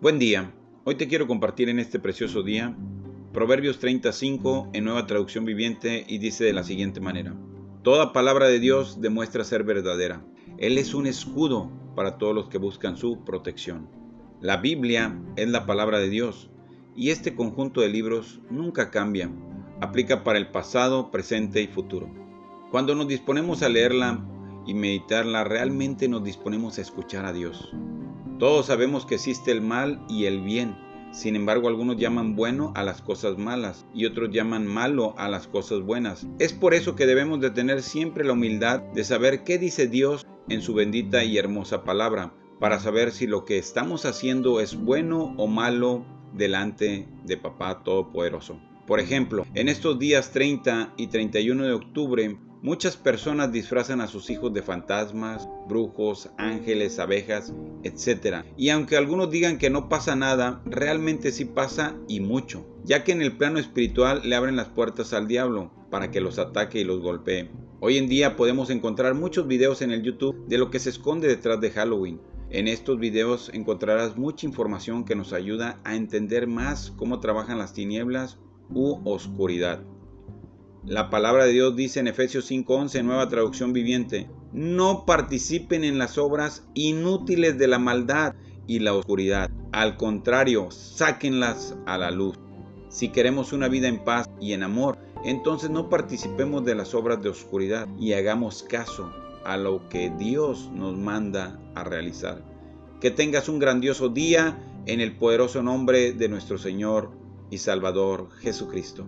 Buen día. Hoy te quiero compartir en este precioso día Proverbios 35 en nueva traducción viviente y dice de la siguiente manera. Toda palabra de Dios demuestra ser verdadera. Él es un escudo para todos los que buscan su protección. La Biblia es la palabra de Dios y este conjunto de libros nunca cambia. Aplica para el pasado, presente y futuro. Cuando nos disponemos a leerla y meditarla, realmente nos disponemos a escuchar a Dios. Todos sabemos que existe el mal y el bien. Sin embargo, algunos llaman bueno a las cosas malas y otros llaman malo a las cosas buenas. Es por eso que debemos de tener siempre la humildad de saber qué dice Dios en su bendita y hermosa palabra, para saber si lo que estamos haciendo es bueno o malo delante de Papá Todopoderoso. Por ejemplo, en estos días 30 y 31 de octubre Muchas personas disfrazan a sus hijos de fantasmas, brujos, ángeles, abejas, etc. Y aunque algunos digan que no pasa nada, realmente sí pasa y mucho, ya que en el plano espiritual le abren las puertas al diablo para que los ataque y los golpee. Hoy en día podemos encontrar muchos videos en el YouTube de lo que se esconde detrás de Halloween. En estos videos encontrarás mucha información que nos ayuda a entender más cómo trabajan las tinieblas u oscuridad. La palabra de Dios dice en Efesios 5:11, nueva traducción viviente, no participen en las obras inútiles de la maldad y la oscuridad. Al contrario, sáquenlas a la luz. Si queremos una vida en paz y en amor, entonces no participemos de las obras de oscuridad y hagamos caso a lo que Dios nos manda a realizar. Que tengas un grandioso día en el poderoso nombre de nuestro Señor y Salvador Jesucristo.